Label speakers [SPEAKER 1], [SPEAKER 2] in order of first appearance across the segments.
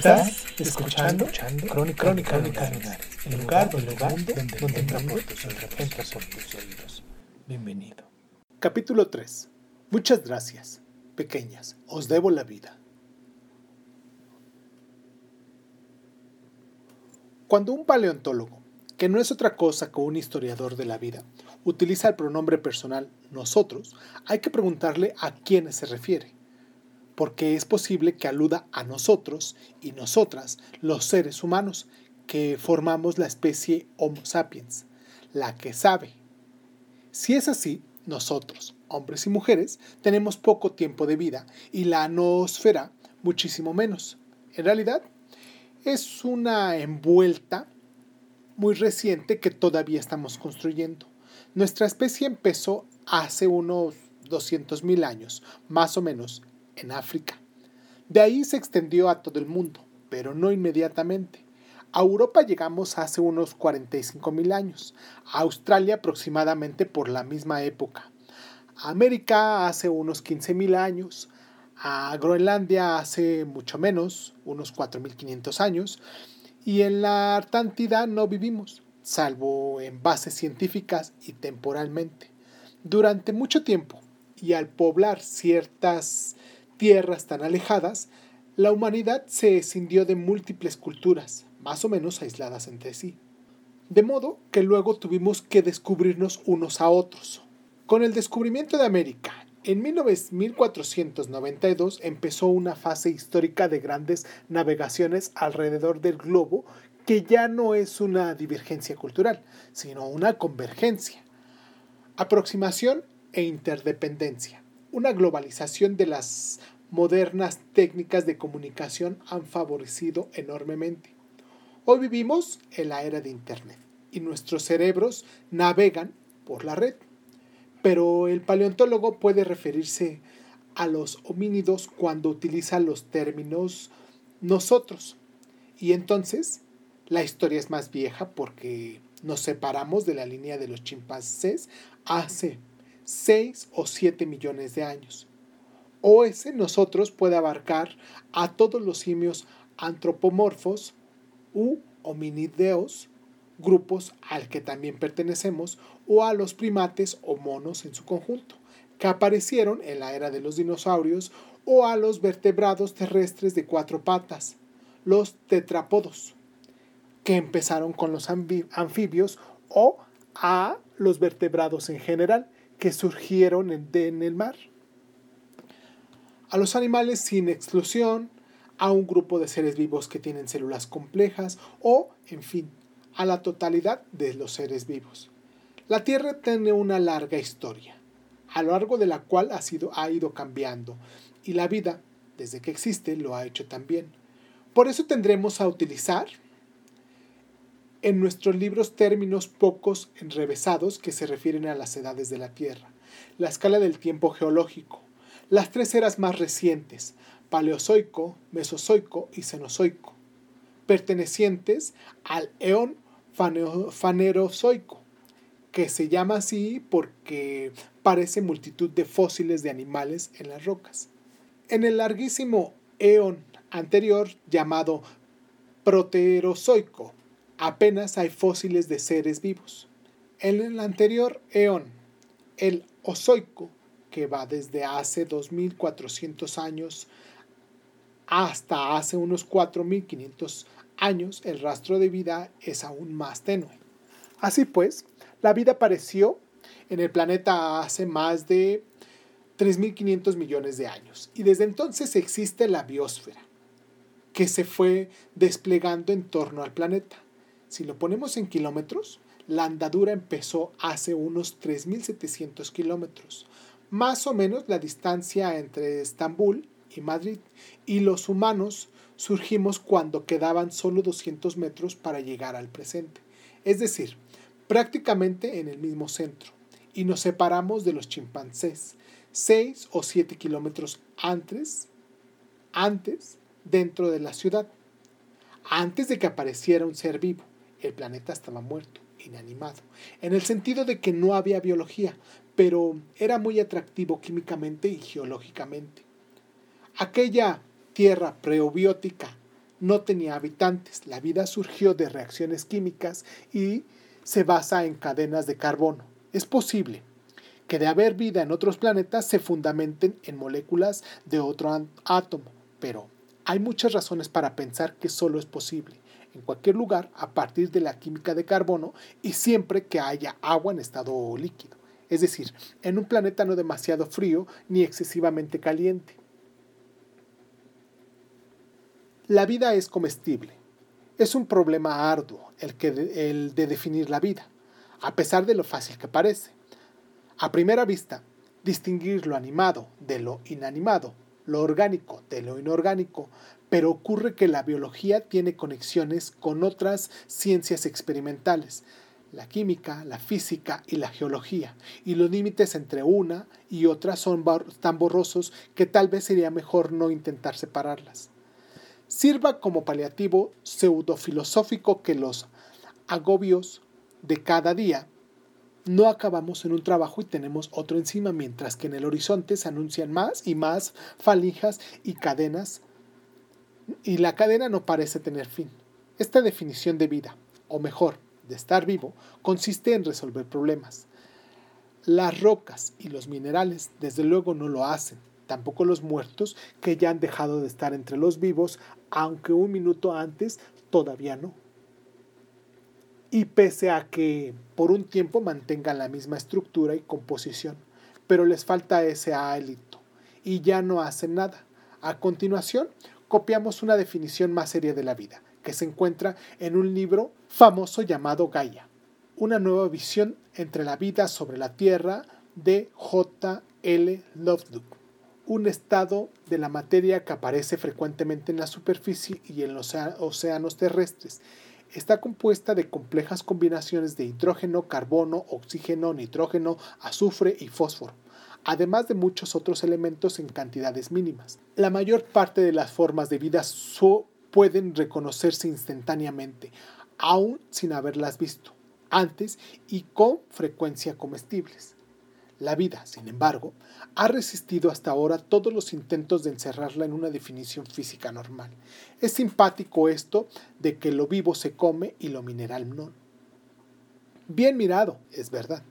[SPEAKER 1] Estás escuchando, Crónica, Crónica Lunares, el lugar, el lugar donde, donde entra por tus oídos, entra por tus oídos. Bienvenido.
[SPEAKER 2] Capítulo 3. Muchas gracias, pequeñas, os debo la vida. Cuando un paleontólogo, que no es otra cosa que un historiador de la vida, utiliza el pronombre personal nosotros, hay que preguntarle a quiénes se refiere, porque es posible que aluda a nosotros y nosotras, los seres humanos, que formamos la especie Homo sapiens, la que sabe. Si es así, nosotros, hombres y mujeres, tenemos poco tiempo de vida y la noosfera muchísimo menos. En realidad, es una envuelta muy reciente que todavía estamos construyendo. Nuestra especie empezó hace unos 200.000 años, más o menos, en África. De ahí se extendió a todo el mundo, pero no inmediatamente. A Europa llegamos hace unos 45.000 años, a Australia aproximadamente por la misma época, a América hace unos 15.000 años, a Groenlandia hace mucho menos, unos 4.500 años, y en la Artántida no vivimos, salvo en bases científicas y temporalmente. Durante mucho tiempo, y al poblar ciertas tierras tan alejadas, la humanidad se escindió de múltiples culturas, más o menos aisladas entre sí. De modo que luego tuvimos que descubrirnos unos a otros. Con el descubrimiento de América, en 1492 empezó una fase histórica de grandes navegaciones alrededor del globo que ya no es una divergencia cultural, sino una convergencia. Aproximación e interdependencia. Una globalización de las modernas técnicas de comunicación han favorecido enormemente. Hoy vivimos en la era de Internet y nuestros cerebros navegan por la red. Pero el paleontólogo puede referirse a los homínidos cuando utiliza los términos nosotros. Y entonces la historia es más vieja porque nos separamos de la línea de los chimpancés hace 6 o 7 millones de años. O ese nosotros puede abarcar a todos los simios antropomorfos u hominideos, grupos al que también pertenecemos, o a los primates o monos en su conjunto, que aparecieron en la era de los dinosaurios, o a los vertebrados terrestres de cuatro patas, los tetrápodos, que empezaron con los anfibios, o a los vertebrados en general, que surgieron en el mar. A los animales sin exclusión, a un grupo de seres vivos que tienen células complejas o, en fin, a la totalidad de los seres vivos. La Tierra tiene una larga historia, a lo largo de la cual ha, sido, ha ido cambiando, y la vida, desde que existe, lo ha hecho también. Por eso tendremos a utilizar en nuestros libros términos pocos enrevesados que se refieren a las edades de la Tierra, la escala del tiempo geológico, las tres eras más recientes, Paleozoico, Mesozoico y Cenozoico, pertenecientes al eón fanerozoico, que se llama así porque parece multitud de fósiles de animales en las rocas. En el larguísimo eón anterior llamado Proterozoico, apenas hay fósiles de seres vivos. En el anterior eón, el Ozoico, que va desde hace 2400 años hasta hace unos 4500 años, el rastro de vida es aún más tenue. Así pues, la vida apareció en el planeta hace más de 3.500 millones de años y desde entonces existe la biosfera, que se fue desplegando en torno al planeta. Si lo ponemos en kilómetros, la andadura empezó hace unos 3.700 kilómetros, más o menos la distancia entre Estambul y Madrid, y los humanos surgimos cuando quedaban solo 200 metros para llegar al presente, es decir, prácticamente en el mismo centro, y nos separamos de los chimpancés 6 o 7 kilómetros antes, antes dentro de la ciudad. Antes de que apareciera un ser vivo, el planeta estaba muerto, inanimado, en el sentido de que no había biología, pero era muy atractivo químicamente y geológicamente. Aquella tierra preobiótica no tenía habitantes, la vida surgió de reacciones químicas y se basa en cadenas de carbono. Es posible que de haber vida en otros planetas se fundamenten en moléculas de otro átomo, pero hay muchas razones para pensar que solo es posible en cualquier lugar a partir de la química de carbono y siempre que haya agua en estado líquido, es decir, en un planeta no demasiado frío ni excesivamente caliente. La vida es comestible. Es un problema arduo el, que el de definir la vida, a pesar de lo fácil que parece. A primera vista, distinguir lo animado de lo inanimado lo orgánico de lo inorgánico, pero ocurre que la biología tiene conexiones con otras ciencias experimentales, la química, la física y la geología, y los límites entre una y otra son tan borrosos que tal vez sería mejor no intentar separarlas. Sirva como paliativo pseudofilosófico que los agobios de cada día no acabamos en un trabajo y tenemos otro encima, mientras que en el horizonte se anuncian más y más falijas y cadenas, y la cadena no parece tener fin. Esta definición de vida, o mejor, de estar vivo, consiste en resolver problemas. Las rocas y los minerales, desde luego, no lo hacen, tampoco los muertos que ya han dejado de estar entre los vivos, aunque un minuto antes todavía no y pese a que por un tiempo mantengan la misma estructura y composición, pero les falta ese hálito y ya no hacen nada. A continuación, copiamos una definición más seria de la vida, que se encuentra en un libro famoso llamado Gaia, una nueva visión entre la vida sobre la Tierra de J. L. Lovelock, un estado de la materia que aparece frecuentemente en la superficie y en los océanos terrestres está compuesta de complejas combinaciones de hidrógeno, carbono, oxígeno, nitrógeno, azufre y fósforo, además de muchos otros elementos en cantidades mínimas. La mayor parte de las formas de vida pueden reconocerse instantáneamente, aún sin haberlas visto antes y con frecuencia comestibles. La vida, sin embargo, ha resistido hasta ahora todos los intentos de encerrarla en una definición física normal. Es simpático esto de que lo vivo se come y lo mineral no. Bien mirado, es verdad.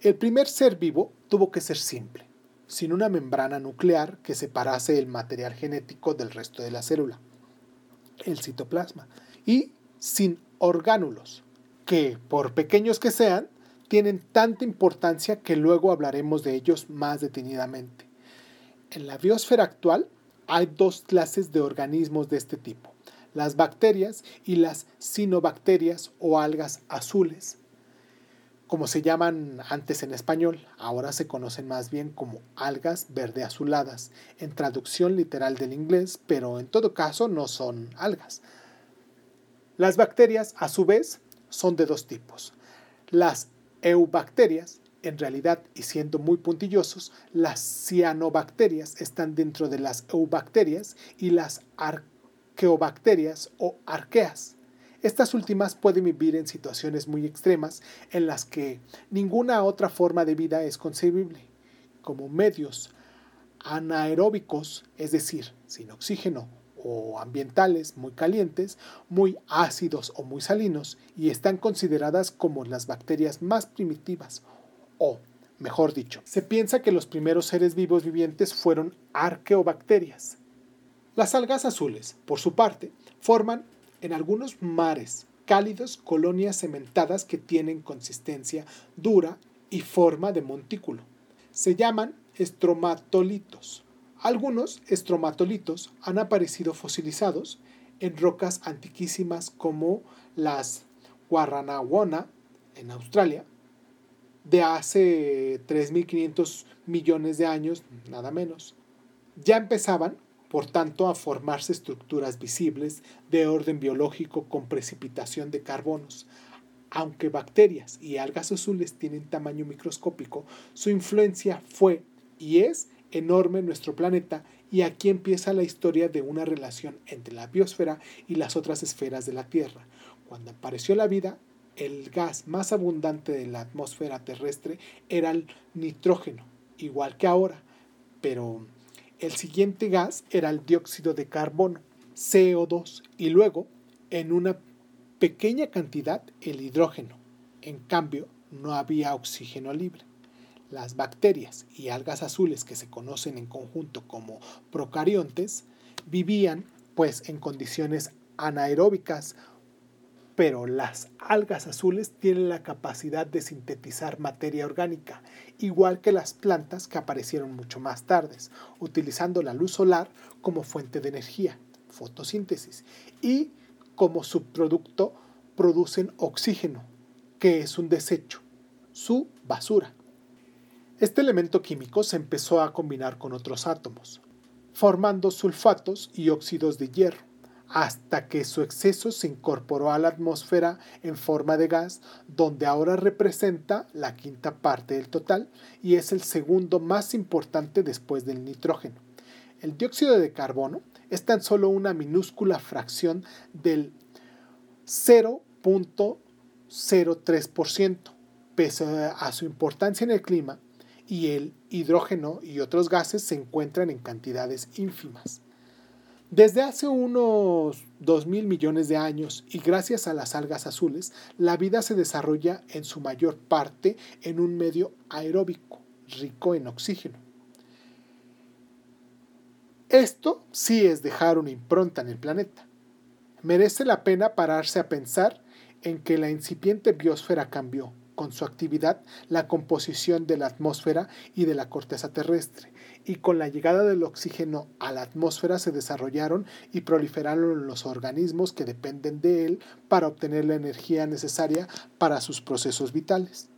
[SPEAKER 2] El primer ser vivo tuvo que ser simple, sin una membrana nuclear que separase el material genético del resto de la célula, el citoplasma, y sin orgánulos, que, por pequeños que sean, tienen tanta importancia que luego hablaremos de ellos más detenidamente. En la biosfera actual hay dos clases de organismos de este tipo, las bacterias y las cinobacterias o algas azules. Como se llaman antes en español, ahora se conocen más bien como algas verde azuladas, en traducción literal del inglés, pero en todo caso no son algas. Las bacterias, a su vez, son de dos tipos. Las eubacterias, en realidad, y siendo muy puntillosos, las cianobacterias están dentro de las eubacterias y las arqueobacterias o arqueas. Estas últimas pueden vivir en situaciones muy extremas en las que ninguna otra forma de vida es concebible, como medios anaeróbicos, es decir, sin oxígeno o ambientales muy calientes, muy ácidos o muy salinos y están consideradas como las bacterias más primitivas o, mejor dicho, se piensa que los primeros seres vivos vivientes fueron arqueobacterias. Las algas azules, por su parte, forman en algunos mares cálidos colonias cementadas que tienen consistencia dura y forma de montículo. Se llaman estromatolitos. Algunos estromatolitos han aparecido fosilizados en rocas antiquísimas como las Guaranahuana en Australia, de hace 3.500 millones de años, nada menos. Ya empezaban, por tanto, a formarse estructuras visibles de orden biológico con precipitación de carbonos. Aunque bacterias y algas azules tienen tamaño microscópico, su influencia fue y es enorme en nuestro planeta y aquí empieza la historia de una relación entre la biosfera y las otras esferas de la Tierra. Cuando apareció la vida, el gas más abundante de la atmósfera terrestre era el nitrógeno, igual que ahora, pero el siguiente gas era el dióxido de carbono, CO2, y luego, en una pequeña cantidad, el hidrógeno. En cambio, no había oxígeno libre. Las bacterias y algas azules que se conocen en conjunto como procariontes vivían pues en condiciones anaeróbicas pero las algas azules tienen la capacidad de sintetizar materia orgánica, igual que las plantas que aparecieron mucho más tarde, utilizando la luz solar como fuente de energía, fotosíntesis, y como subproducto producen oxígeno, que es un desecho, su basura. Este elemento químico se empezó a combinar con otros átomos, formando sulfatos y óxidos de hierro hasta que su exceso se incorporó a la atmósfera en forma de gas, donde ahora representa la quinta parte del total y es el segundo más importante después del nitrógeno. El dióxido de carbono es tan solo una minúscula fracción del 0.03%, pese a su importancia en el clima, y el hidrógeno y otros gases se encuentran en cantidades ínfimas. Desde hace unos 2.000 millones de años y gracias a las algas azules, la vida se desarrolla en su mayor parte en un medio aeróbico, rico en oxígeno. Esto sí es dejar una impronta en el planeta. Merece la pena pararse a pensar en que la incipiente biosfera cambió, con su actividad, la composición de la atmósfera y de la corteza terrestre, y con la llegada del oxígeno a la atmósfera se desarrollaron y proliferaron los organismos que dependen de él para obtener la energía necesaria para sus procesos vitales.